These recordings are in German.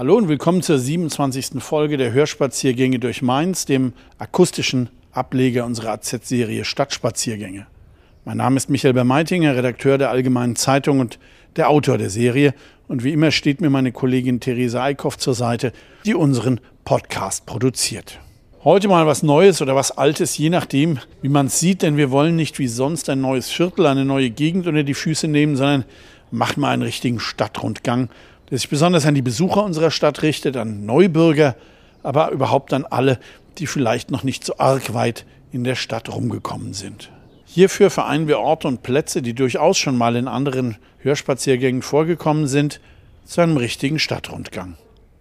Hallo und willkommen zur 27. Folge der Hörspaziergänge durch Mainz, dem akustischen Ableger unserer AZ-Serie Stadtspaziergänge. Mein Name ist Michael Bermeitinger, Redakteur der Allgemeinen Zeitung und der Autor der Serie. Und wie immer steht mir meine Kollegin Theresa Eickhoff zur Seite, die unseren Podcast produziert. Heute mal was Neues oder was Altes, je nachdem, wie man es sieht, denn wir wollen nicht wie sonst ein neues Viertel, eine neue Gegend unter die Füße nehmen, sondern machen mal einen richtigen Stadtrundgang der sich besonders an die Besucher unserer Stadt richtet, an Neubürger, aber überhaupt an alle, die vielleicht noch nicht so arg weit in der Stadt rumgekommen sind. Hierfür vereinen wir Orte und Plätze, die durchaus schon mal in anderen Hörspaziergängen vorgekommen sind, zu einem richtigen Stadtrundgang.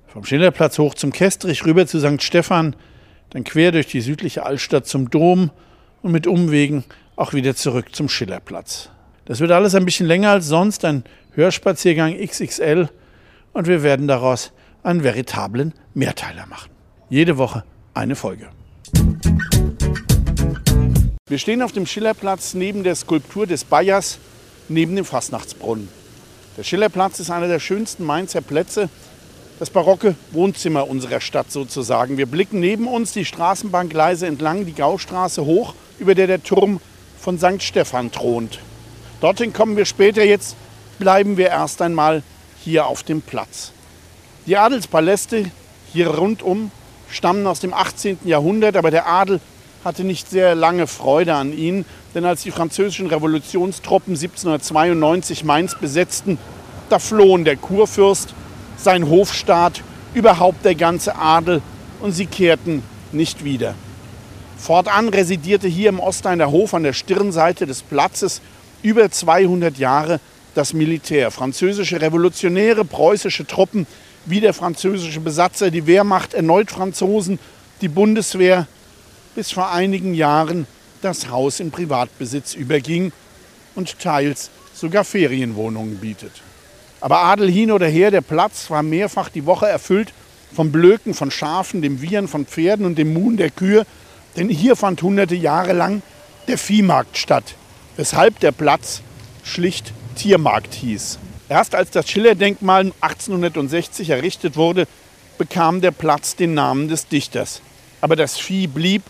Vom Schillerplatz hoch zum Kestrich rüber zu St. Stephan, dann quer durch die südliche Altstadt zum Dom und mit Umwegen auch wieder zurück zum Schillerplatz. Das wird alles ein bisschen länger als sonst, ein Hörspaziergang XXL und wir werden daraus einen veritablen Mehrteiler machen. Jede Woche eine Folge. Wir stehen auf dem Schillerplatz neben der Skulptur des Bayers, neben dem Fastnachtsbrunnen. Der Schillerplatz ist einer der schönsten Mainzer Plätze, das barocke Wohnzimmer unserer Stadt sozusagen. Wir blicken neben uns die Straßenbahngleise entlang, die Gaustraße hoch, über der der Turm von St. Stephan thront. Dorthin kommen wir später, jetzt bleiben wir erst einmal hier auf dem Platz. Die Adelspaläste hier rundum stammen aus dem 18. Jahrhundert, aber der Adel hatte nicht sehr lange Freude an ihnen, denn als die französischen Revolutionstruppen 1792 Mainz besetzten, da flohen der Kurfürst, sein Hofstaat, überhaupt der ganze Adel und sie kehrten nicht wieder. Fortan residierte hier im Osteiner Hof an der Stirnseite des Platzes über 200 Jahre das Militär. Französische Revolutionäre, preußische Truppen, wie der französische Besatzer, die Wehrmacht, erneut Franzosen, die Bundeswehr, bis vor einigen Jahren das Haus in Privatbesitz überging und teils sogar Ferienwohnungen bietet. Aber Adel hin oder her, der Platz war mehrfach die Woche erfüllt vom Blöken von Schafen, dem Wiehern von Pferden und dem Muhen der Kühe, denn hier fand hunderte Jahre lang der Viehmarkt statt, weshalb der Platz schlicht Tiermarkt hieß. Erst als das Schiller-Denkmal 1860 errichtet wurde, bekam der Platz den Namen des Dichters. Aber das Vieh blieb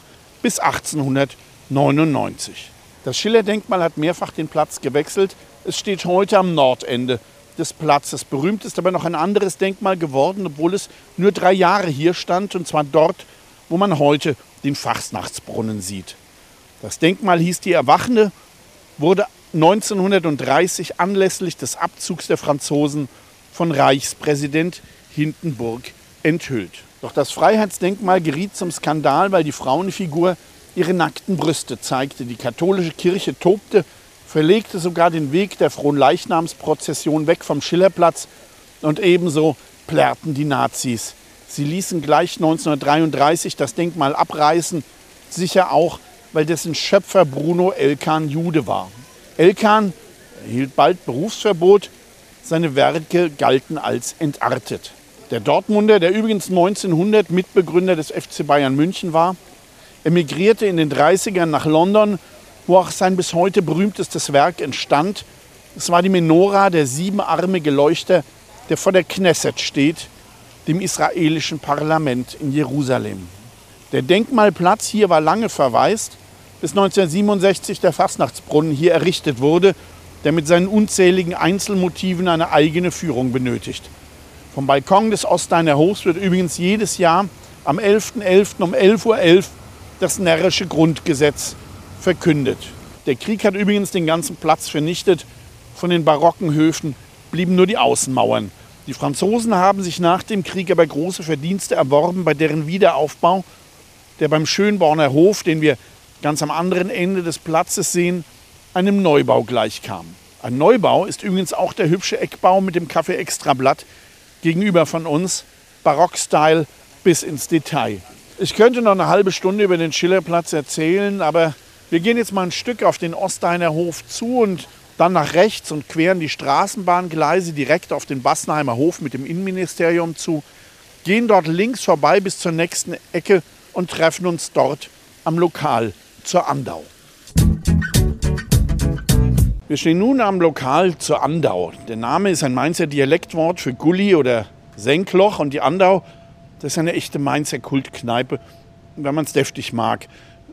bis 1899. Das Schiller-Denkmal hat mehrfach den Platz gewechselt. Es steht heute am Nordende des Platzes. Berühmt ist aber noch ein anderes Denkmal geworden, obwohl es nur drei Jahre hier stand, und zwar dort, wo man heute den Fachsnachtsbrunnen sieht. Das Denkmal hieß die Erwachende, wurde 1930 anlässlich des Abzugs der Franzosen von Reichspräsident Hindenburg enthüllt. Doch das Freiheitsdenkmal geriet zum Skandal, weil die Frauenfigur ihre nackten Brüste zeigte. Die katholische Kirche tobte, verlegte sogar den Weg der Fronleichnamsprozession weg vom Schillerplatz und ebenso plärrten die Nazis. Sie ließen gleich 1933 das Denkmal abreißen, sicher auch, weil dessen Schöpfer Bruno Elkan Jude war. Elkan erhielt bald Berufsverbot. Seine Werke galten als entartet. Der Dortmunder, der übrigens 1900 Mitbegründer des FC Bayern München war, emigrierte in den 30ern nach London, wo auch sein bis heute berühmtestes Werk entstand. Es war die Menora, der siebenarmige Leuchter, der vor der Knesset steht, dem israelischen Parlament in Jerusalem. Der Denkmalplatz hier war lange verwaist bis 1967 der Fastnachtsbrunnen hier errichtet wurde, der mit seinen unzähligen Einzelmotiven eine eigene Führung benötigt. Vom Balkon des Osteiner Hofs wird übrigens jedes Jahr am 11.11. .11. um 11.11 Uhr .11 das närrische Grundgesetz verkündet. Der Krieg hat übrigens den ganzen Platz vernichtet. Von den barocken Höfen blieben nur die Außenmauern. Die Franzosen haben sich nach dem Krieg aber große Verdienste erworben bei deren Wiederaufbau, der beim Schönborner Hof, den wir ganz am anderen Ende des Platzes sehen, einem Neubau gleichkam. Ein Neubau ist übrigens auch der hübsche Eckbau mit dem Kaffee Extrablatt, gegenüber von uns, Barockstyle bis ins Detail. Ich könnte noch eine halbe Stunde über den Schillerplatz erzählen, aber wir gehen jetzt mal ein Stück auf den Osteiner Hof zu und dann nach rechts und queren die Straßenbahngleise direkt auf den Bassenheimer Hof mit dem Innenministerium zu, gehen dort links vorbei bis zur nächsten Ecke und treffen uns dort am Lokal zur Andau. Wir stehen nun am Lokal zur Andau. Der Name ist ein Mainzer Dialektwort für Gully oder Senkloch und die Andau, das ist eine echte Mainzer Kultkneipe, wenn man es deftig mag.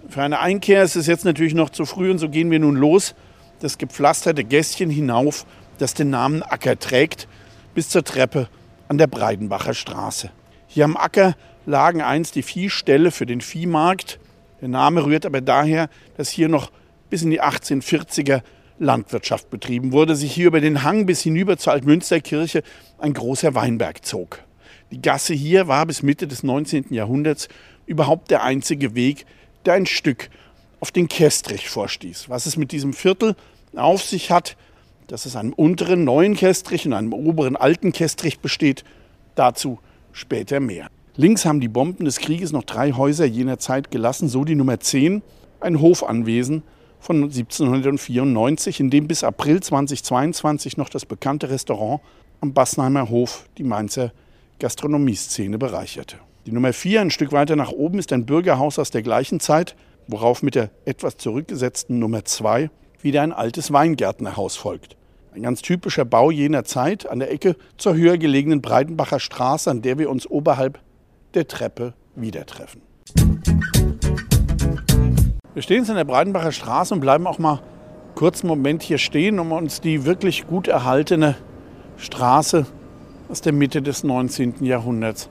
Für eine Einkehr ist es jetzt natürlich noch zu früh und so gehen wir nun los. Das gepflasterte Gässchen hinauf, das den Namen Acker trägt, bis zur Treppe an der Breidenbacher Straße. Hier am Acker lagen einst die Viehställe für den Viehmarkt. Der Name rührt aber daher, dass hier noch bis in die 1840er Landwirtschaft betrieben wurde, sich hier über den Hang bis hinüber zur Altmünsterkirche ein großer Weinberg zog. Die Gasse hier war bis Mitte des 19. Jahrhunderts überhaupt der einzige Weg, der ein Stück auf den Kestrich vorstieß. Was es mit diesem Viertel auf sich hat, dass es einem unteren neuen Kestrich und einem oberen alten Kestrich besteht, dazu später mehr. Links haben die Bomben des Krieges noch drei Häuser jener Zeit gelassen, so die Nummer 10, ein Hofanwesen von 1794, in dem bis April 2022 noch das bekannte Restaurant am Bassenheimer Hof die Mainzer Gastronomieszene bereicherte. Die Nummer 4, ein Stück weiter nach oben, ist ein Bürgerhaus aus der gleichen Zeit, worauf mit der etwas zurückgesetzten Nummer 2 wieder ein altes Weingärtnerhaus folgt. Ein ganz typischer Bau jener Zeit an der Ecke zur höher gelegenen Breitenbacher Straße, an der wir uns oberhalb der Treppe wieder treffen. Wir stehen jetzt in der Breitenbacher Straße und bleiben auch mal kurz einen Moment hier stehen, um uns die wirklich gut erhaltene Straße aus der Mitte des 19. Jahrhunderts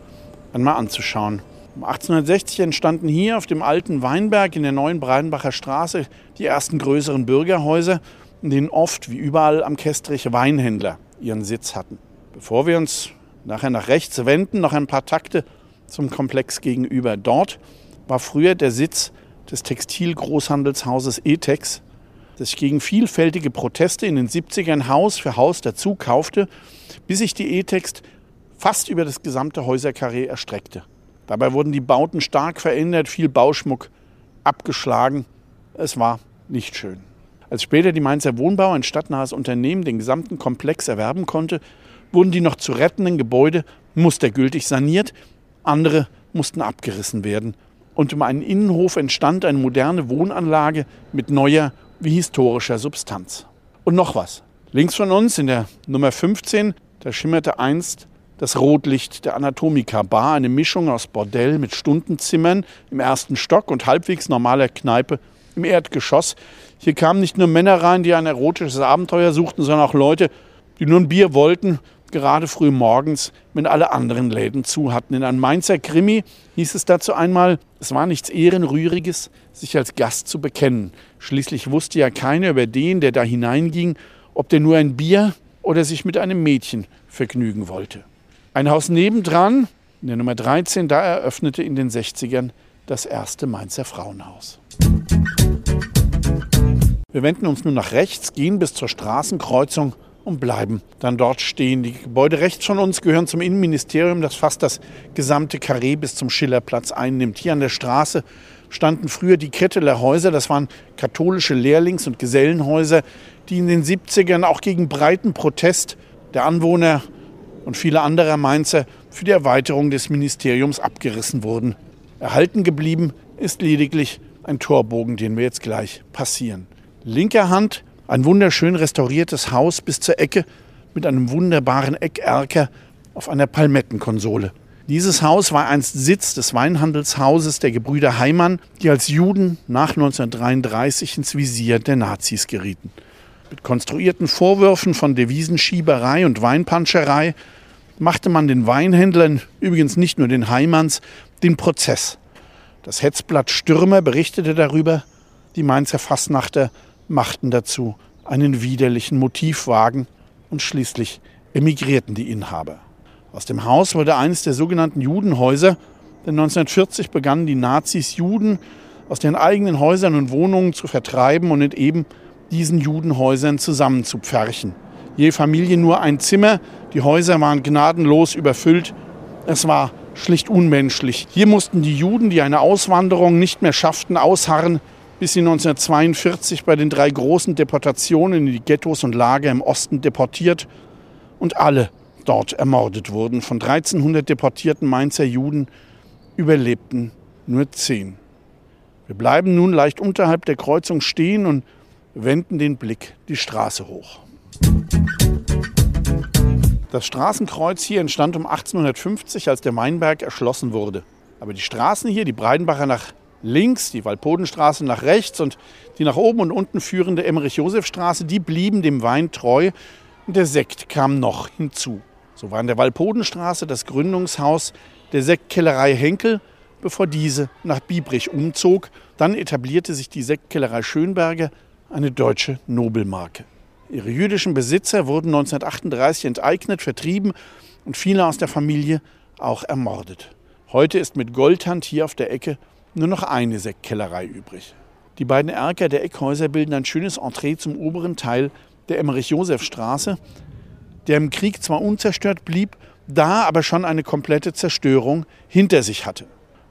einmal anzuschauen. Um 1860 entstanden hier auf dem alten Weinberg in der neuen Breitenbacher Straße die ersten größeren Bürgerhäuser, in denen oft, wie überall am Kestrich, Weinhändler ihren Sitz hatten. Bevor wir uns nachher nach rechts wenden, noch ein paar Takte zum Komplex gegenüber. Dort war früher der Sitz des Textilgroßhandelshauses Etex, das sich gegen vielfältige Proteste in den 70ern Haus für Haus dazu kaufte, bis sich die Etex fast über das gesamte Häuserkarree erstreckte. Dabei wurden die Bauten stark verändert, viel Bauschmuck abgeschlagen. Es war nicht schön. Als später die Mainzer Wohnbau, ein stadtnahes Unternehmen, den gesamten Komplex erwerben konnte, wurden die noch zu rettenden Gebäude mustergültig saniert, andere mussten abgerissen werden und um einen Innenhof entstand eine moderne Wohnanlage mit neuer wie historischer Substanz. Und noch was. Links von uns in der Nummer 15, da schimmerte einst das Rotlicht der Anatomika Bar, eine Mischung aus Bordell mit Stundenzimmern im ersten Stock und halbwegs normaler Kneipe im Erdgeschoss. Hier kamen nicht nur Männer rein, die ein erotisches Abenteuer suchten, sondern auch Leute, die nur ein Bier wollten gerade früh morgens, wenn alle anderen Läden zu hatten. In einem Mainzer Krimi hieß es dazu einmal, es war nichts Ehrenrühriges, sich als Gast zu bekennen. Schließlich wusste ja keiner über den, der da hineinging, ob der nur ein Bier oder sich mit einem Mädchen vergnügen wollte. Ein Haus nebendran, in der Nummer 13, da eröffnete in den 60ern das erste Mainzer Frauenhaus. Wir wenden uns nun nach rechts, gehen bis zur Straßenkreuzung und bleiben dann dort stehen. Die Gebäude rechts von uns gehören zum Innenministerium, das fast das gesamte Karree bis zum Schillerplatz einnimmt. Hier an der Straße standen früher die Ketteler Häuser, das waren katholische Lehrlings- und Gesellenhäuser, die in den 70ern auch gegen breiten Protest der Anwohner und vieler anderer Mainzer für die Erweiterung des Ministeriums abgerissen wurden. Erhalten geblieben ist lediglich ein Torbogen, den wir jetzt gleich passieren. Linker Hand ein wunderschön restauriertes Haus bis zur Ecke mit einem wunderbaren Eckerker auf einer Palmettenkonsole. Dieses Haus war einst Sitz des Weinhandelshauses der Gebrüder Heimann, die als Juden nach 1933 ins Visier der Nazis gerieten. Mit konstruierten Vorwürfen von Devisenschieberei und Weinpanscherei machte man den Weinhändlern, übrigens nicht nur den Heimanns, den Prozess. Das Hetzblatt Stürmer berichtete darüber, die Mainzer Fassnachter machten dazu einen widerlichen Motivwagen und schließlich emigrierten die Inhaber. Aus dem Haus wurde eines der sogenannten Judenhäuser, denn 1940 begannen die Nazis Juden aus den eigenen Häusern und Wohnungen zu vertreiben und in eben diesen Judenhäusern zusammenzupferchen. Je Familie nur ein Zimmer. Die Häuser waren gnadenlos überfüllt. Es war schlicht unmenschlich. Hier mussten die Juden, die eine Auswanderung nicht mehr schafften, ausharren, bis sie 1942 bei den drei großen Deportationen in die Ghettos und Lager im Osten deportiert und alle dort ermordet wurden. Von 1300 deportierten Mainzer Juden überlebten nur zehn. Wir bleiben nun leicht unterhalb der Kreuzung stehen und wenden den Blick die Straße hoch. Das Straßenkreuz hier entstand um 1850, als der Mainberg erschlossen wurde. Aber die Straßen hier, die Breidenbacher nach links, die Walpodenstraße nach rechts und die nach oben und unten führende Emmerich-Josef-Straße, die blieben dem Wein treu und der Sekt kam noch hinzu. So war in der Walpodenstraße das Gründungshaus der Sektkellerei Henkel, bevor diese nach Biebrich umzog. Dann etablierte sich die Sektkellerei Schönberger, eine deutsche Nobelmarke. Ihre jüdischen Besitzer wurden 1938 enteignet, vertrieben und viele aus der Familie auch ermordet. Heute ist mit Goldhand hier auf der Ecke nur noch eine Sektkellerei übrig. Die beiden Erker der Eckhäuser bilden ein schönes Entree zum oberen Teil der Emmerich-Josef-Straße, der im Krieg zwar unzerstört blieb, da aber schon eine komplette Zerstörung hinter sich hatte.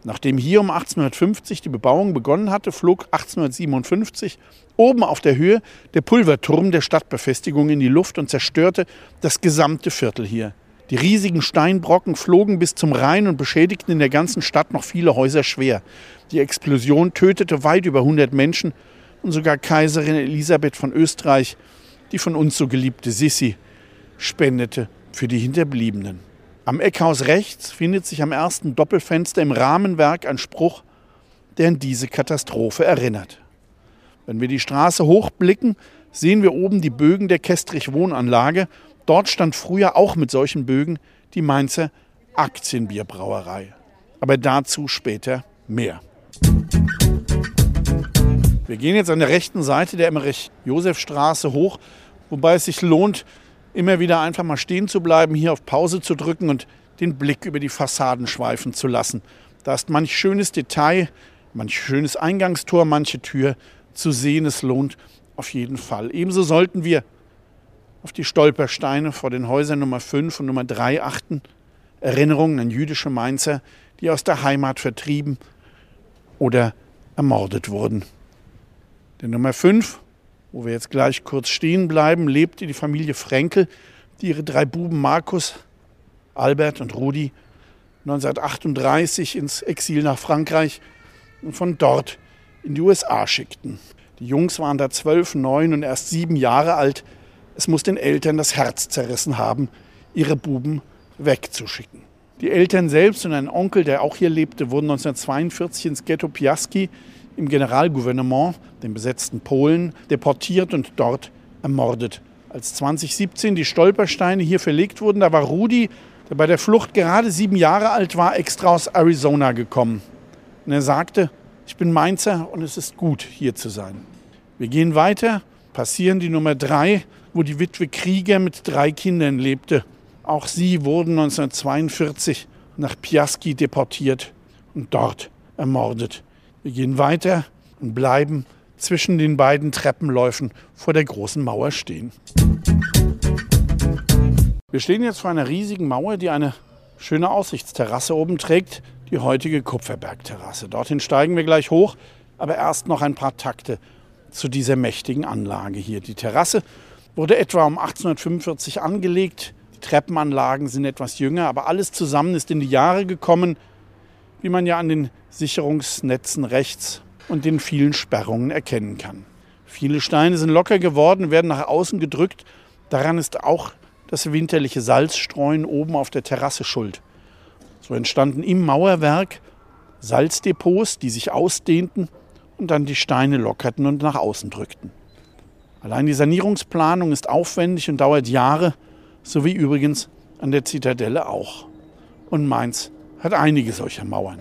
Nachdem hier um 1850 die Bebauung begonnen hatte, flog 1857 oben auf der Höhe der Pulverturm der Stadtbefestigung in die Luft und zerstörte das gesamte Viertel hier. Die riesigen Steinbrocken flogen bis zum Rhein und beschädigten in der ganzen Stadt noch viele Häuser schwer. Die Explosion tötete weit über 100 Menschen und sogar Kaiserin Elisabeth von Österreich, die von uns so geliebte Sissi, spendete für die Hinterbliebenen. Am Eckhaus rechts findet sich am ersten Doppelfenster im Rahmenwerk ein Spruch, der an diese Katastrophe erinnert. Wenn wir die Straße hochblicken, sehen wir oben die Bögen der Kestrich Wohnanlage Dort stand früher auch mit solchen Bögen die Mainzer Aktienbierbrauerei. Aber dazu später mehr. Wir gehen jetzt an der rechten Seite der Emmerich-Josef-Straße hoch, wobei es sich lohnt, immer wieder einfach mal stehen zu bleiben, hier auf Pause zu drücken und den Blick über die Fassaden schweifen zu lassen. Da ist manch schönes Detail, manch schönes Eingangstor, manche Tür zu sehen. Es lohnt auf jeden Fall. Ebenso sollten wir auf die Stolpersteine vor den Häusern Nummer 5 und Nummer 3 achten. Erinnerungen an jüdische Mainzer, die aus der Heimat vertrieben oder ermordet wurden. Der Nummer 5, wo wir jetzt gleich kurz stehen bleiben, lebte die Familie Frenkel, die ihre drei Buben Markus, Albert und Rudi 1938 ins Exil nach Frankreich und von dort in die USA schickten. Die Jungs waren da zwölf, neun und erst sieben Jahre alt, es muss den Eltern das Herz zerrissen haben, ihre Buben wegzuschicken. Die Eltern selbst und ein Onkel, der auch hier lebte, wurden 1942 ins Ghetto Piaski im Generalgouvernement, dem besetzten Polen, deportiert und dort ermordet. Als 2017 die Stolpersteine hier verlegt wurden, da war Rudi, der bei der Flucht gerade sieben Jahre alt war, extra aus Arizona gekommen. Und er sagte, ich bin Mainzer und es ist gut, hier zu sein. Wir gehen weiter, passieren die Nummer drei wo die Witwe Krieger mit drei Kindern lebte. Auch sie wurden 1942 nach Piaski deportiert und dort ermordet. Wir gehen weiter und bleiben zwischen den beiden Treppenläufen vor der großen Mauer stehen. Wir stehen jetzt vor einer riesigen Mauer, die eine schöne Aussichtsterrasse oben trägt, die heutige Kupferbergterrasse. Dorthin steigen wir gleich hoch, aber erst noch ein paar Takte zu dieser mächtigen Anlage hier. Die Terrasse wurde etwa um 1845 angelegt. Die Treppenanlagen sind etwas jünger, aber alles zusammen ist in die Jahre gekommen, wie man ja an den Sicherungsnetzen rechts und den vielen Sperrungen erkennen kann. Viele Steine sind locker geworden, werden nach außen gedrückt. Daran ist auch das winterliche Salzstreuen oben auf der Terrasse schuld. So entstanden im Mauerwerk Salzdepots, die sich ausdehnten und dann die Steine lockerten und nach außen drückten. Allein die Sanierungsplanung ist aufwendig und dauert Jahre, so wie übrigens an der Zitadelle auch. Und Mainz hat einige solcher Mauern.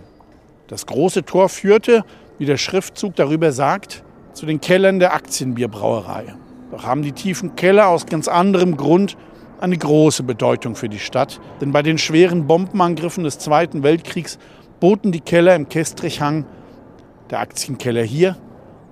Das große Tor führte, wie der Schriftzug darüber sagt, zu den Kellern der Aktienbierbrauerei. Doch haben die tiefen Keller aus ganz anderem Grund eine große Bedeutung für die Stadt. Denn bei den schweren Bombenangriffen des Zweiten Weltkriegs boten die Keller im Kestrichhang, der Aktienkeller hier,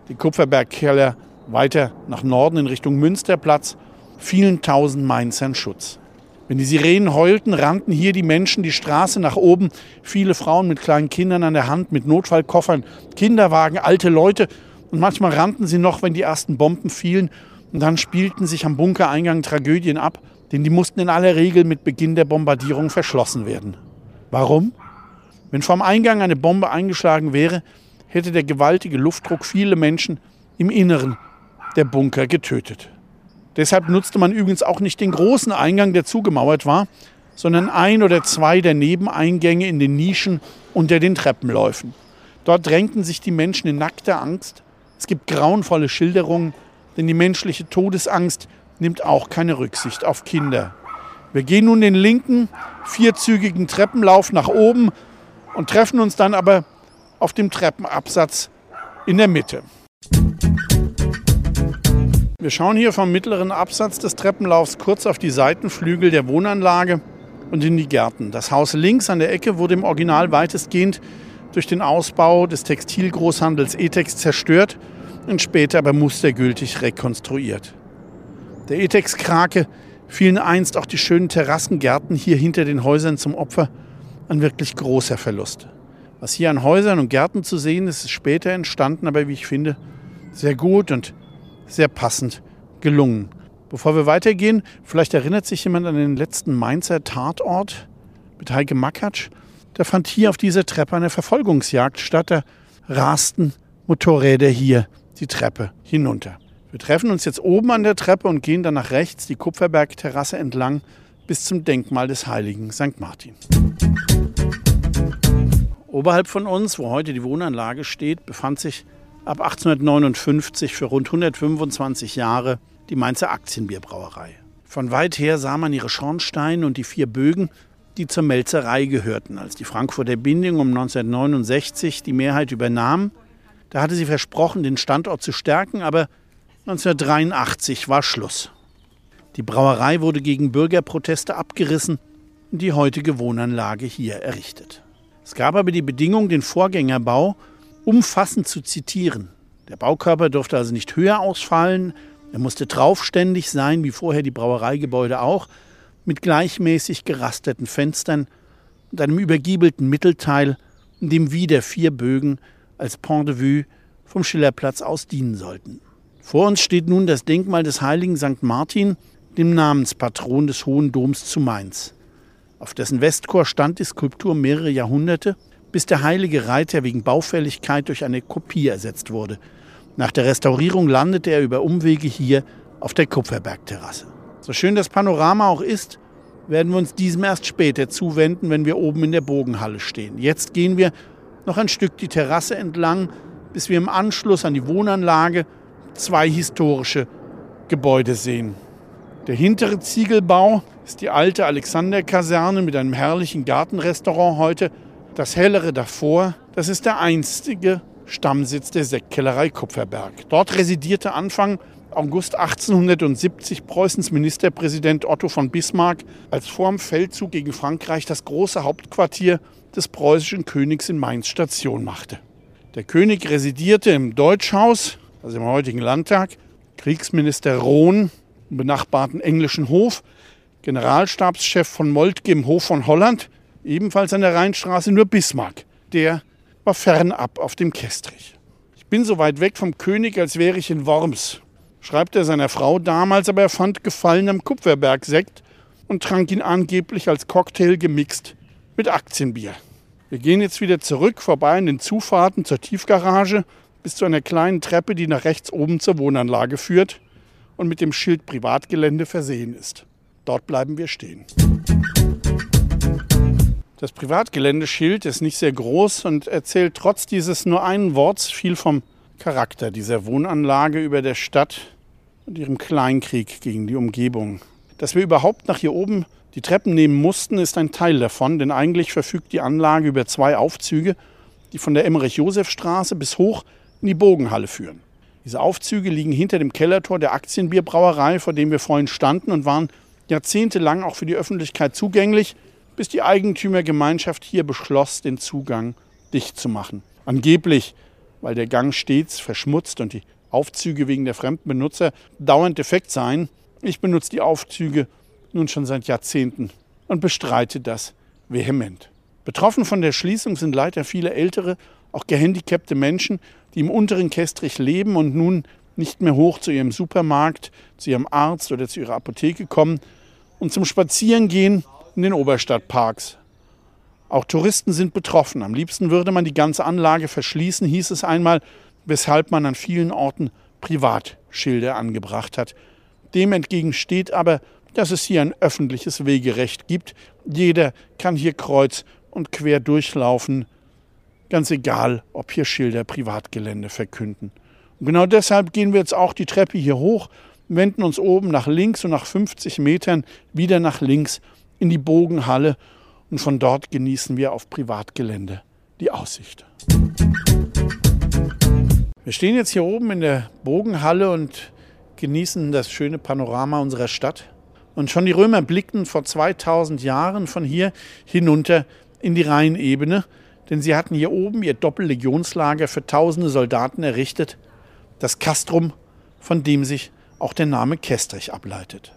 die Kupferbergkeller weiter nach Norden in Richtung Münsterplatz vielen tausend Mainzern Schutz. Wenn die Sirenen heulten, rannten hier die Menschen die Straße nach oben. Viele Frauen mit kleinen Kindern an der Hand, mit Notfallkoffern, Kinderwagen, alte Leute. Und manchmal rannten sie noch, wenn die ersten Bomben fielen. Und dann spielten sich am Bunkereingang Tragödien ab, denn die mussten in aller Regel mit Beginn der Bombardierung verschlossen werden. Warum? Wenn vom Eingang eine Bombe eingeschlagen wäre, hätte der gewaltige Luftdruck viele Menschen im Inneren der Bunker getötet. Deshalb nutzte man übrigens auch nicht den großen Eingang, der zugemauert war, sondern ein oder zwei der Nebeneingänge in den Nischen unter den Treppenläufen. Dort drängten sich die Menschen in nackter Angst. Es gibt grauenvolle Schilderungen, denn die menschliche Todesangst nimmt auch keine Rücksicht auf Kinder. Wir gehen nun den linken, vierzügigen Treppenlauf nach oben und treffen uns dann aber auf dem Treppenabsatz in der Mitte. Wir schauen hier vom mittleren Absatz des Treppenlaufs kurz auf die Seitenflügel der Wohnanlage und in die Gärten. Das Haus links an der Ecke wurde im Original weitestgehend durch den Ausbau des Textilgroßhandels Etex zerstört und später aber mustergültig rekonstruiert. Der Etex-Krake fielen einst auch die schönen Terrassengärten hier hinter den Häusern zum Opfer. Ein wirklich großer Verlust. Was hier an Häusern und Gärten zu sehen ist, ist später entstanden, aber wie ich finde, sehr gut und sehr passend gelungen. Bevor wir weitergehen, vielleicht erinnert sich jemand an den letzten Mainzer Tatort mit Heike Makatsch. Da fand hier auf dieser Treppe eine Verfolgungsjagd statt. Da rasten Motorräder hier die Treppe hinunter. Wir treffen uns jetzt oben an der Treppe und gehen dann nach rechts die Kupferbergterrasse entlang bis zum Denkmal des heiligen St. Martin. Oberhalb von uns, wo heute die Wohnanlage steht, befand sich ab 1859 für rund 125 Jahre die Mainzer Aktienbierbrauerei. Von weit her sah man ihre Schornsteine und die vier Bögen, die zur Melzerei gehörten. Als die Frankfurter Bindung um 1969 die Mehrheit übernahm, da hatte sie versprochen, den Standort zu stärken, aber 1983 war Schluss. Die Brauerei wurde gegen Bürgerproteste abgerissen und die heutige Wohnanlage hier errichtet. Es gab aber die Bedingung, den Vorgängerbau umfassend zu zitieren. Der Baukörper durfte also nicht höher ausfallen, er musste traufständig sein, wie vorher die Brauereigebäude auch, mit gleichmäßig gerasteten Fenstern und einem übergiebelten Mittelteil, in dem wieder vier Bögen als Pont de Vue vom Schillerplatz aus dienen sollten. Vor uns steht nun das Denkmal des heiligen St. Martin, dem Namenspatron des Hohen Doms zu Mainz. Auf dessen Westchor stand die Skulptur mehrere Jahrhunderte bis der heilige Reiter wegen Baufälligkeit durch eine Kopie ersetzt wurde. Nach der Restaurierung landete er über Umwege hier auf der Kupferbergterrasse. So schön das Panorama auch ist, werden wir uns diesem erst später zuwenden, wenn wir oben in der Bogenhalle stehen. Jetzt gehen wir noch ein Stück die Terrasse entlang, bis wir im Anschluss an die Wohnanlage zwei historische Gebäude sehen. Der hintere Ziegelbau ist die alte Alexanderkaserne mit einem herrlichen Gartenrestaurant heute das hellere davor, das ist der einstige Stammsitz der Sektkellerei Kupferberg. Dort residierte Anfang August 1870 Preußens Ministerpräsident Otto von Bismarck als vor dem Feldzug gegen Frankreich das große Hauptquartier des preußischen Königs in Mainz Station machte. Der König residierte im Deutschhaus, also im heutigen Landtag, Kriegsminister Rohn im benachbarten englischen Hof, Generalstabschef von Moltke im Hof von Holland ebenfalls an der Rheinstraße, nur Bismarck. Der war fernab auf dem Kestrich. Ich bin so weit weg vom König, als wäre ich in Worms, schreibt er seiner Frau damals, aber er fand Gefallen am Kupferberg-Sekt und trank ihn angeblich als Cocktail gemixt mit Aktienbier. Wir gehen jetzt wieder zurück, vorbei an den Zufahrten zur Tiefgarage bis zu einer kleinen Treppe, die nach rechts oben zur Wohnanlage führt und mit dem Schild Privatgelände versehen ist. Dort bleiben wir stehen. Das Privatgeländeschild ist nicht sehr groß und erzählt trotz dieses nur einen Worts viel vom Charakter dieser Wohnanlage über der Stadt und ihrem Kleinkrieg gegen die Umgebung. Dass wir überhaupt nach hier oben die Treppen nehmen mussten, ist ein Teil davon, denn eigentlich verfügt die Anlage über zwei Aufzüge, die von der Emmerich-Josef-Straße bis hoch in die Bogenhalle führen. Diese Aufzüge liegen hinter dem Kellertor der Aktienbierbrauerei, vor dem wir vorhin standen und waren jahrzehntelang auch für die Öffentlichkeit zugänglich bis die Eigentümergemeinschaft hier beschloss, den Zugang dicht zu machen. Angeblich, weil der Gang stets verschmutzt und die Aufzüge wegen der fremden Benutzer dauernd defekt seien. Ich benutze die Aufzüge nun schon seit Jahrzehnten und bestreite das vehement. Betroffen von der Schließung sind leider viele ältere, auch gehandicapte Menschen, die im unteren Kestrich leben und nun nicht mehr hoch zu ihrem Supermarkt, zu ihrem Arzt oder zu ihrer Apotheke kommen und zum Spazierengehen in den Oberstadtparks. Auch Touristen sind betroffen. Am liebsten würde man die ganze Anlage verschließen, hieß es einmal, weshalb man an vielen Orten Privatschilder angebracht hat. Dem entgegensteht aber, dass es hier ein öffentliches Wegerecht gibt. Jeder kann hier kreuz und quer durchlaufen, ganz egal, ob hier Schilder Privatgelände verkünden. Und genau deshalb gehen wir jetzt auch die Treppe hier hoch, wenden uns oben nach links und nach 50 Metern wieder nach links in die Bogenhalle und von dort genießen wir auf Privatgelände die Aussicht. Wir stehen jetzt hier oben in der Bogenhalle und genießen das schöne Panorama unserer Stadt. Und schon die Römer blickten vor 2000 Jahren von hier hinunter in die Rheinebene, denn sie hatten hier oben ihr Doppellegionslager für tausende Soldaten errichtet, das Castrum, von dem sich auch der Name Kestrich ableitet.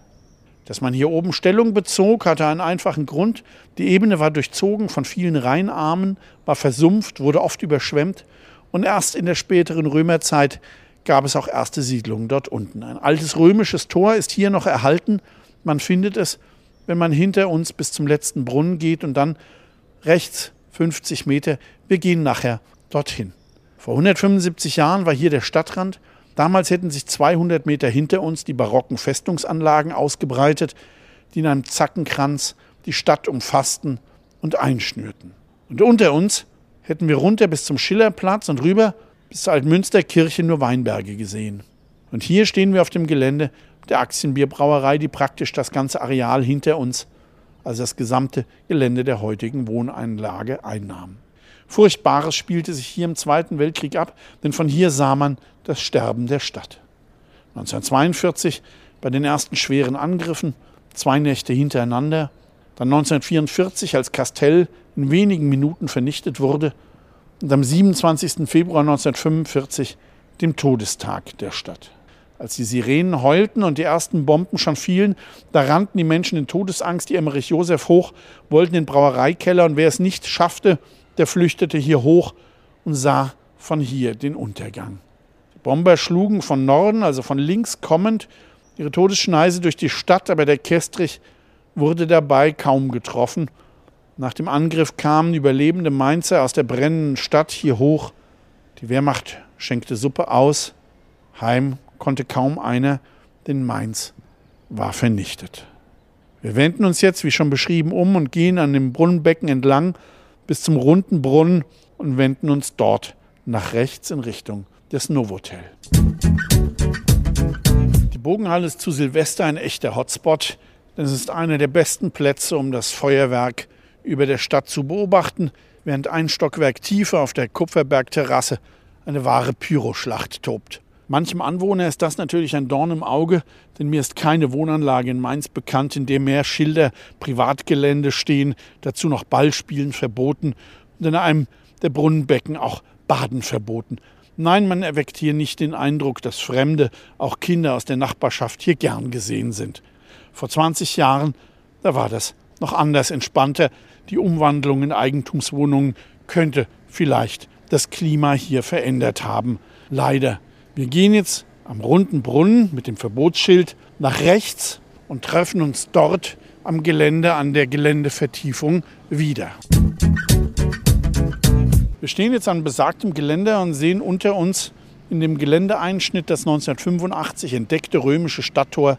Dass man hier oben Stellung bezog, hatte einen einfachen Grund. Die Ebene war durchzogen von vielen Rheinarmen, war versumpft, wurde oft überschwemmt und erst in der späteren Römerzeit gab es auch erste Siedlungen dort unten. Ein altes römisches Tor ist hier noch erhalten. Man findet es, wenn man hinter uns bis zum letzten Brunnen geht und dann rechts 50 Meter. Wir gehen nachher dorthin. Vor 175 Jahren war hier der Stadtrand. Damals hätten sich 200 Meter hinter uns die barocken Festungsanlagen ausgebreitet, die in einem Zackenkranz die Stadt umfassten und einschnürten. Und unter uns hätten wir runter bis zum Schillerplatz und rüber bis zur Altmünsterkirche nur Weinberge gesehen. Und hier stehen wir auf dem Gelände der Aktienbierbrauerei, die praktisch das ganze Areal hinter uns, also das gesamte Gelände der heutigen Wohneinlage, einnahm. Furchtbares spielte sich hier im Zweiten Weltkrieg ab, denn von hier sah man das Sterben der Stadt. 1942 bei den ersten schweren Angriffen, zwei Nächte hintereinander, dann 1944, als Castell in wenigen Minuten vernichtet wurde, und am 27. Februar 1945, dem Todestag der Stadt. Als die Sirenen heulten und die ersten Bomben schon fielen, da rannten die Menschen in Todesangst die Emmerich Josef hoch, wollten den Brauereikeller und wer es nicht schaffte, der flüchtete hier hoch und sah von hier den Untergang. Die Bomber schlugen von Norden, also von links kommend, ihre Todesschneise durch die Stadt, aber der Kestrich wurde dabei kaum getroffen. Nach dem Angriff kamen überlebende Mainzer aus der brennenden Stadt hier hoch. Die Wehrmacht schenkte Suppe aus. Heim konnte kaum einer, denn Mainz war vernichtet. Wir wenden uns jetzt, wie schon beschrieben, um und gehen an dem Brunnenbecken entlang bis zum runden Brunnen und wenden uns dort nach rechts in Richtung des Novotel. Die Bogenhalle ist zu Silvester ein echter Hotspot, es ist einer der besten Plätze, um das Feuerwerk über der Stadt zu beobachten, während ein Stockwerk tiefer auf der Kupferbergterrasse eine wahre Pyroschlacht tobt. Manchem Anwohner ist das natürlich ein Dorn im Auge, denn mir ist keine Wohnanlage in Mainz bekannt, in der mehr Schilder Privatgelände stehen, dazu noch Ballspielen verboten und in einem der Brunnenbecken auch Baden verboten. Nein, man erweckt hier nicht den Eindruck, dass Fremde, auch Kinder aus der Nachbarschaft hier gern gesehen sind. Vor 20 Jahren, da war das noch anders entspannter. Die Umwandlung in Eigentumswohnungen könnte vielleicht das Klima hier verändert haben. Leider wir gehen jetzt am runden Brunnen mit dem Verbotsschild nach rechts und treffen uns dort am Gelände an der Geländevertiefung wieder. Wir stehen jetzt an besagtem Gelände und sehen unter uns in dem Geländeeinschnitt das 1985 entdeckte römische Stadttor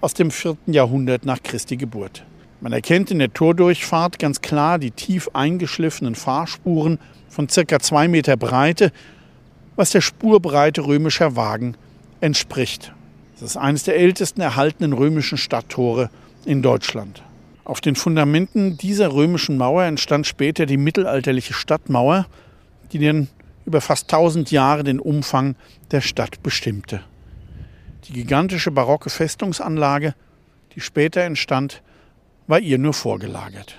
aus dem 4. Jahrhundert nach Christi Geburt. Man erkennt in der Tordurchfahrt ganz klar die tief eingeschliffenen Fahrspuren von circa zwei Meter Breite was der Spurbreite römischer Wagen entspricht. Es ist eines der ältesten erhaltenen römischen Stadttore in Deutschland. Auf den Fundamenten dieser römischen Mauer entstand später die mittelalterliche Stadtmauer, die dann über fast 1000 Jahre den Umfang der Stadt bestimmte. Die gigantische barocke Festungsanlage, die später entstand, war ihr nur vorgelagert.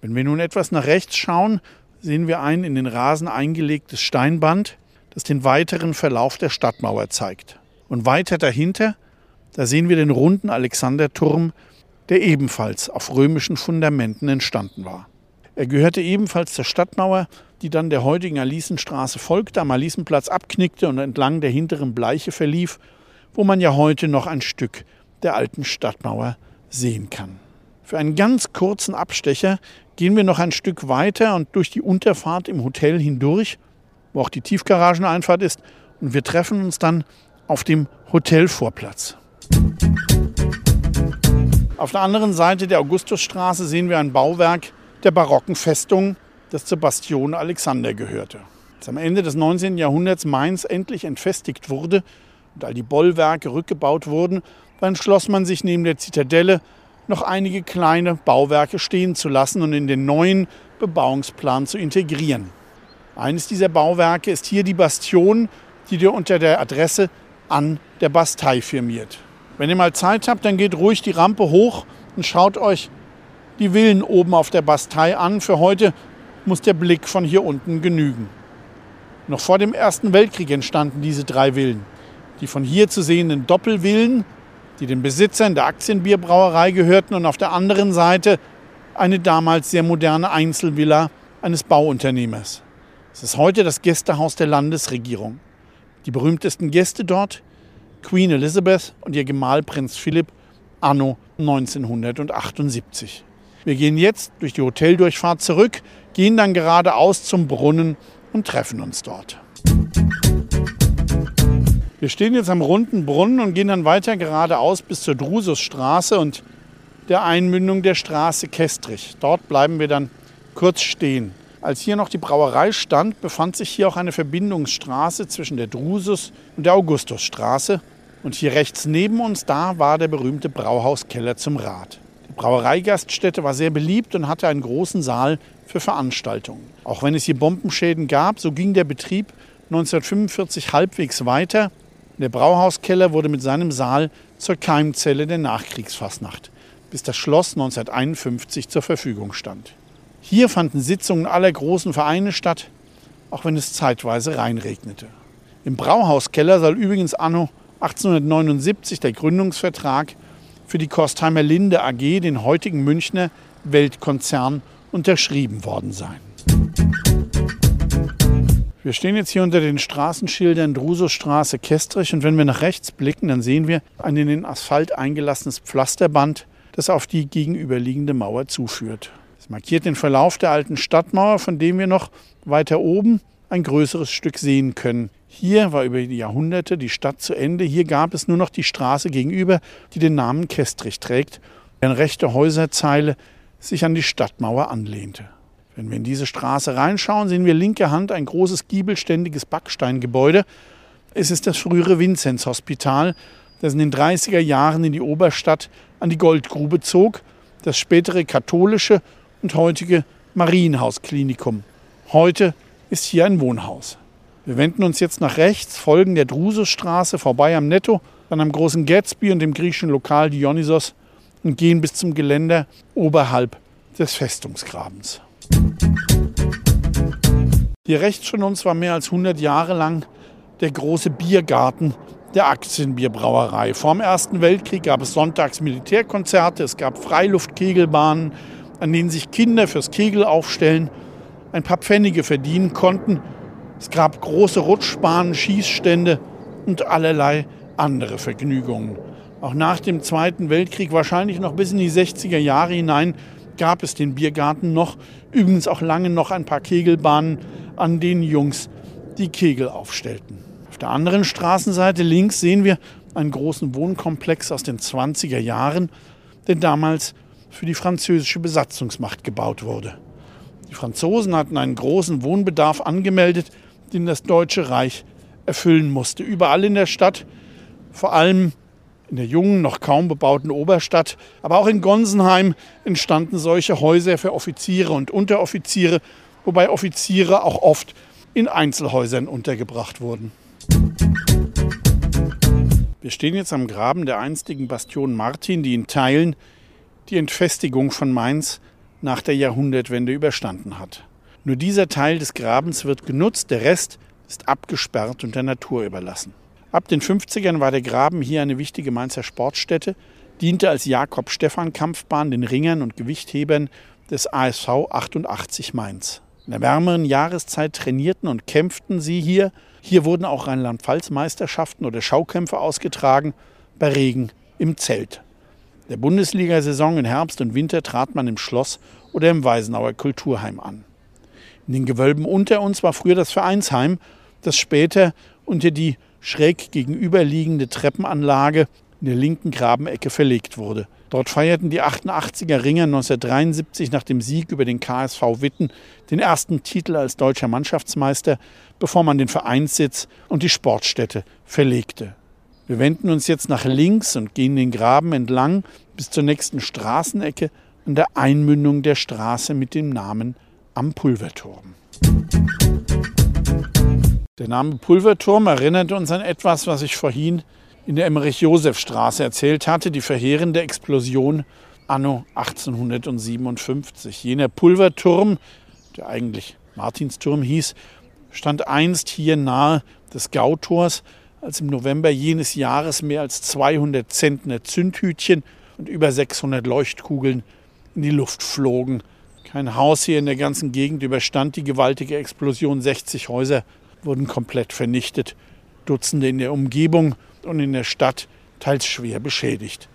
Wenn wir nun etwas nach rechts schauen, sehen wir ein in den Rasen eingelegtes Steinband, das den weiteren Verlauf der Stadtmauer zeigt. Und weiter dahinter Da sehen wir den runden Alexanderturm, der ebenfalls auf römischen Fundamenten entstanden war. Er gehörte ebenfalls zur Stadtmauer, die dann der heutigen Alisenstraße folgte, am Alisenplatz abknickte und entlang der hinteren Bleiche verlief, wo man ja heute noch ein Stück der alten Stadtmauer sehen kann. Für einen ganz kurzen Abstecher gehen wir noch ein Stück weiter und durch die Unterfahrt im Hotel hindurch, wo auch die Tiefgarageneinfahrt ist, und wir treffen uns dann auf dem Hotelvorplatz. Auf der anderen Seite der Augustusstraße sehen wir ein Bauwerk der barocken Festung, das zur Bastion Alexander gehörte. Als am Ende des 19. Jahrhunderts Mainz endlich entfestigt wurde und all die Bollwerke rückgebaut wurden, dann schloss man sich neben der Zitadelle noch einige kleine Bauwerke stehen zu lassen und in den neuen Bebauungsplan zu integrieren. Eines dieser Bauwerke ist hier die Bastion, die dir unter der Adresse an der Bastei firmiert. Wenn ihr mal Zeit habt, dann geht ruhig die Rampe hoch und schaut euch die Villen oben auf der Bastei an. Für heute muss der Blick von hier unten genügen. Noch vor dem Ersten Weltkrieg entstanden diese drei Villen. Die von hier zu sehenden Doppelvillen, die den Besitzern der Aktienbierbrauerei gehörten und auf der anderen Seite eine damals sehr moderne Einzelvilla eines Bauunternehmers. Es ist heute das Gästehaus der Landesregierung. Die berühmtesten Gäste dort Queen Elizabeth und ihr Gemahl Prinz Philipp anno 1978. Wir gehen jetzt durch die Hoteldurchfahrt zurück, gehen dann geradeaus zum Brunnen und treffen uns dort. Wir stehen jetzt am runden Brunnen und gehen dann weiter geradeaus bis zur Drususstraße und der Einmündung der Straße Kestrich. Dort bleiben wir dann kurz stehen. Als hier noch die Brauerei stand, befand sich hier auch eine Verbindungsstraße zwischen der Drusus und der Augustusstraße. Und hier rechts neben uns, da war der berühmte Brauhauskeller zum Rat. Die Brauereigaststätte war sehr beliebt und hatte einen großen Saal für Veranstaltungen. Auch wenn es hier Bombenschäden gab, so ging der Betrieb 1945 halbwegs weiter. Der Brauhauskeller wurde mit seinem Saal zur Keimzelle der Nachkriegsfasnacht, bis das Schloss 1951 zur Verfügung stand. Hier fanden Sitzungen aller großen Vereine statt, auch wenn es zeitweise reinregnete. Im Brauhauskeller soll übrigens anno 1879 der Gründungsvertrag für die Kostheimer Linde AG, den heutigen Münchner Weltkonzern, unterschrieben worden sein. Wir stehen jetzt hier unter den Straßenschildern Drusostraße Kestrich und wenn wir nach rechts blicken, dann sehen wir ein in den Asphalt eingelassenes Pflasterband, das auf die gegenüberliegende Mauer zuführt. Es markiert den Verlauf der alten Stadtmauer, von dem wir noch weiter oben ein größeres Stück sehen können. Hier war über die Jahrhunderte die Stadt zu Ende. Hier gab es nur noch die Straße gegenüber, die den Namen Kestrich trägt, deren rechte Häuserzeile sich an die Stadtmauer anlehnte. Wenn wir in diese Straße reinschauen, sehen wir linker Hand ein großes giebelständiges Backsteingebäude. Es ist das frühere Vinzenzhospital, das in den 30er Jahren in die Oberstadt an die Goldgrube zog, das spätere katholische und heutige Marienhausklinikum. Heute ist hier ein Wohnhaus. Wir wenden uns jetzt nach rechts, folgen der Drususstraße vorbei am Netto, dann am großen Gatsby und dem griechischen Lokal Dionysos und gehen bis zum Geländer oberhalb des Festungsgrabens. Hier rechts von uns war mehr als 100 Jahre lang der große Biergarten der Aktienbierbrauerei. Vor dem Ersten Weltkrieg gab es sonntags Militärkonzerte, es gab Freiluftkegelbahnen, an denen sich Kinder fürs Kegel aufstellen ein paar Pfennige verdienen konnten. Es gab große Rutschbahnen, Schießstände und allerlei andere Vergnügungen. Auch nach dem Zweiten Weltkrieg, wahrscheinlich noch bis in die 60er Jahre hinein, gab es den Biergarten noch. Übrigens auch lange noch ein paar Kegelbahnen, an denen Jungs die Kegel aufstellten. Auf der anderen Straßenseite links sehen wir einen großen Wohnkomplex aus den 20er Jahren, der damals für die französische Besatzungsmacht gebaut wurde. Die Franzosen hatten einen großen Wohnbedarf angemeldet, den das Deutsche Reich erfüllen musste. Überall in der Stadt, vor allem in der jungen, noch kaum bebauten Oberstadt, aber auch in Gonsenheim entstanden solche Häuser für Offiziere und Unteroffiziere, wobei Offiziere auch oft in Einzelhäusern untergebracht wurden. Wir stehen jetzt am Graben der einstigen Bastion Martin, die in Teilen die Entfestigung von Mainz nach der Jahrhundertwende überstanden hat. Nur dieser Teil des Grabens wird genutzt, der Rest ist abgesperrt und der Natur überlassen. Ab den 50ern war der Graben hier eine wichtige Mainzer Sportstätte, diente als Jakob-Stephan-Kampfbahn den Ringern und Gewichthebern des ASV 88 Mainz. In der wärmeren Jahreszeit trainierten und kämpften sie hier. Hier wurden auch Rheinland-Pfalz-Meisterschaften oder Schaukämpfe ausgetragen, bei Regen im Zelt. Der Bundesliga-Saison in Herbst und Winter trat man im Schloss oder im Weisenauer Kulturheim an. In den Gewölben unter uns war früher das Vereinsheim, das später unter die schräg gegenüberliegende Treppenanlage in der linken Grabenecke verlegt wurde. Dort feierten die 88er Ringer 1973 nach dem Sieg über den KSV Witten den ersten Titel als deutscher Mannschaftsmeister, bevor man den Vereinssitz und die Sportstätte verlegte. Wir wenden uns jetzt nach links und gehen den Graben entlang bis zur nächsten Straßenecke an der Einmündung der Straße mit dem Namen Am Pulverturm. Der Name Pulverturm erinnert uns an etwas, was ich vorhin in der Emmerich-Josef-Straße erzählt hatte, die verheerende Explosion anno 1857. Jener Pulverturm, der eigentlich Martinsturm hieß, stand einst hier nahe des Gautors, als im November jenes Jahres mehr als 200 Zentner Zündhütchen und über 600 Leuchtkugeln in die Luft flogen. Kein Haus hier in der ganzen Gegend überstand die gewaltige Explosion. 60 Häuser wurden komplett vernichtet, Dutzende in der Umgebung und in der Stadt teils schwer beschädigt.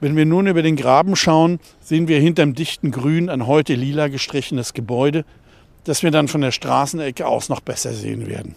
Wenn wir nun über den Graben schauen, sehen wir hinterm dichten Grün ein heute lila gestrichenes Gebäude, das wir dann von der Straßenecke aus noch besser sehen werden.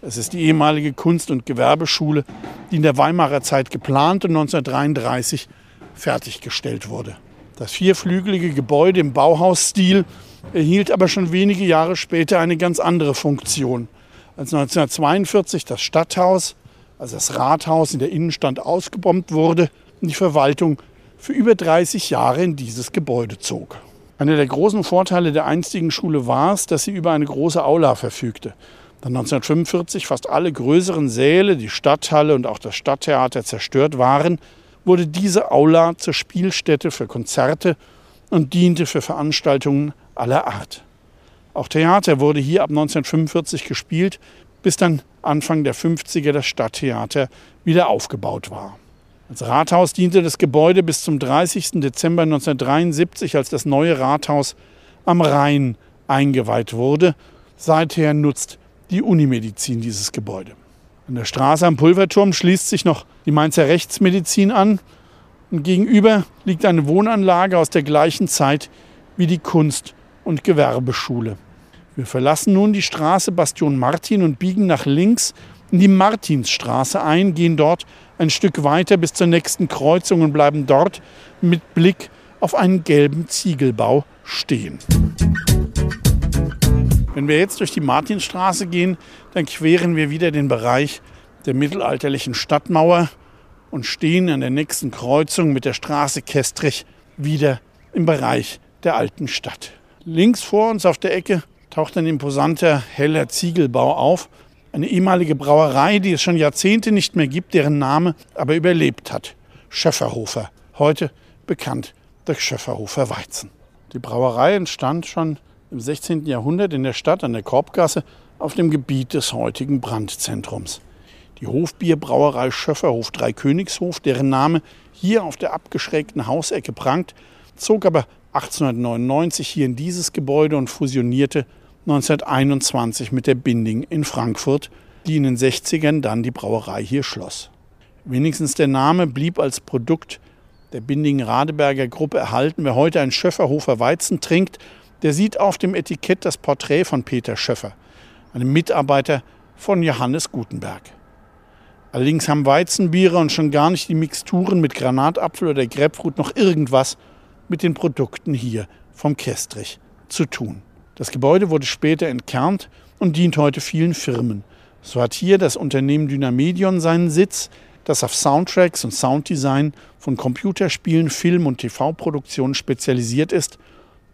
Es ist die ehemalige Kunst- und Gewerbeschule, die in der Weimarer Zeit geplant und 1933 fertiggestellt wurde. Das vierflügelige Gebäude im Bauhausstil erhielt aber schon wenige Jahre später eine ganz andere Funktion. Als 1942 das Stadthaus als das Rathaus in der Innenstadt ausgebombt wurde und die Verwaltung für über 30 Jahre in dieses Gebäude zog. Einer der großen Vorteile der einstigen Schule war es, dass sie über eine große Aula verfügte. Da 1945 fast alle größeren Säle, die Stadthalle und auch das Stadttheater zerstört waren, wurde diese Aula zur Spielstätte für Konzerte und diente für Veranstaltungen aller Art. Auch Theater wurde hier ab 1945 gespielt, bis dann Anfang der 50er das Stadttheater wieder aufgebaut war. Als Rathaus diente das Gebäude bis zum 30. Dezember 1973, als das neue Rathaus am Rhein eingeweiht wurde. Seither nutzt die Unimedizin dieses Gebäude. An der Straße am Pulverturm schließt sich noch die Mainzer Rechtsmedizin an und gegenüber liegt eine Wohnanlage aus der gleichen Zeit wie die Kunst- und Gewerbeschule. Wir verlassen nun die Straße Bastion Martin und biegen nach links in die Martinsstraße ein, gehen dort ein Stück weiter bis zur nächsten Kreuzung und bleiben dort mit Blick auf einen gelben Ziegelbau stehen. Wenn wir jetzt durch die Martinstraße gehen, dann queren wir wieder den Bereich der mittelalterlichen Stadtmauer und stehen an der nächsten Kreuzung mit der Straße Kestrich wieder im Bereich der alten Stadt. Links vor uns auf der Ecke taucht ein imposanter, heller Ziegelbau auf. Eine ehemalige Brauerei, die es schon Jahrzehnte nicht mehr gibt, deren Name aber überlebt hat. Schöfferhofer, heute bekannt durch Schöfferhofer Weizen. Die Brauerei entstand schon im 16. Jahrhundert in der Stadt an der Korbgasse auf dem Gebiet des heutigen Brandzentrums. Die Hofbierbrauerei Schöfferhof Dreikönigshof, deren Name hier auf der abgeschrägten Hausecke prangt, zog aber 1899 hier in dieses Gebäude und fusionierte 1921 mit der Binding in Frankfurt, die in den 60ern dann die Brauerei hier schloss. Wenigstens der Name blieb als Produkt der Binding-Radeberger Gruppe erhalten. Wer heute einen Schöfferhofer Weizen trinkt, der sieht auf dem Etikett das Porträt von Peter Schöffer, einem Mitarbeiter von Johannes Gutenberg. Allerdings haben Weizenbiere und schon gar nicht die Mixturen mit Granatapfel oder Grapefruit noch irgendwas mit den Produkten hier vom Kestrich zu tun. Das Gebäude wurde später entkernt und dient heute vielen Firmen. So hat hier das Unternehmen Dynamedion seinen Sitz, das auf Soundtracks und Sounddesign von Computerspielen, Film- und TV-Produktionen spezialisiert ist,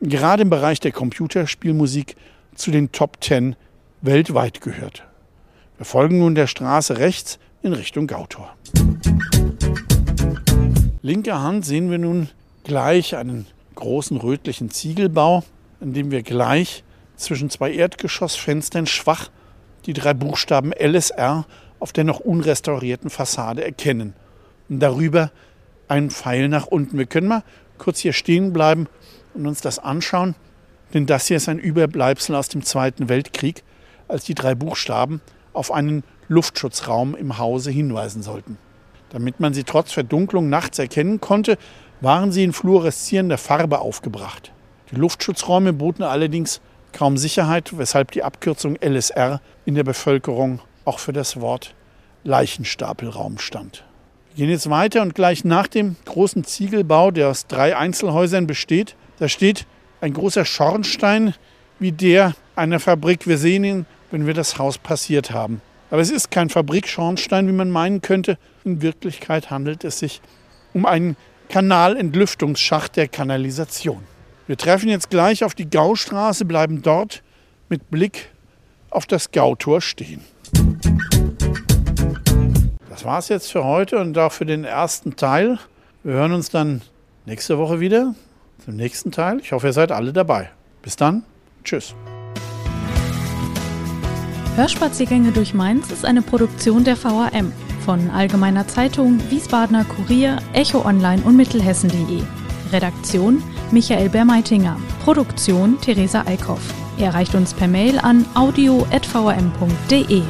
gerade im Bereich der Computerspielmusik zu den Top Ten weltweit gehört. Wir folgen nun der Straße rechts in Richtung Gautor. Linker Hand sehen wir nun gleich einen großen rötlichen Ziegelbau, in dem wir gleich zwischen zwei Erdgeschossfenstern schwach die drei Buchstaben LSR auf der noch unrestaurierten Fassade erkennen. Und darüber ein Pfeil nach unten. Wir können mal kurz hier stehen bleiben und uns das anschauen, denn das hier ist ein Überbleibsel aus dem Zweiten Weltkrieg, als die drei Buchstaben auf einen Luftschutzraum im Hause hinweisen sollten. Damit man sie trotz Verdunklung nachts erkennen konnte, waren sie in fluoreszierender Farbe aufgebracht. Die Luftschutzräume boten allerdings kaum Sicherheit, weshalb die Abkürzung LSR in der Bevölkerung auch für das Wort Leichenstapelraum stand. Wir gehen jetzt weiter und gleich nach dem großen Ziegelbau, der aus drei Einzelhäusern besteht, da steht ein großer Schornstein wie der einer Fabrik. Wir sehen ihn, wenn wir das Haus passiert haben. Aber es ist kein Fabrikschornstein, wie man meinen könnte. In Wirklichkeit handelt es sich um einen Kanalentlüftungsschacht der Kanalisation. Wir treffen jetzt gleich auf die Gaustraße, bleiben dort mit Blick auf das Gautor stehen. Das war es jetzt für heute und auch für den ersten Teil. Wir hören uns dann nächste Woche wieder zum nächsten Teil. Ich hoffe, ihr seid alle dabei. Bis dann. Tschüss. Hörspaziergänge durch Mainz ist eine Produktion der VAM von Allgemeiner Zeitung, Wiesbadener Kurier, Echo Online und Mittelhessen.de. Redaktion Michael Bermeitinger. Produktion Theresa Eickhoff. Er erreicht uns per Mail an audio.vam.de.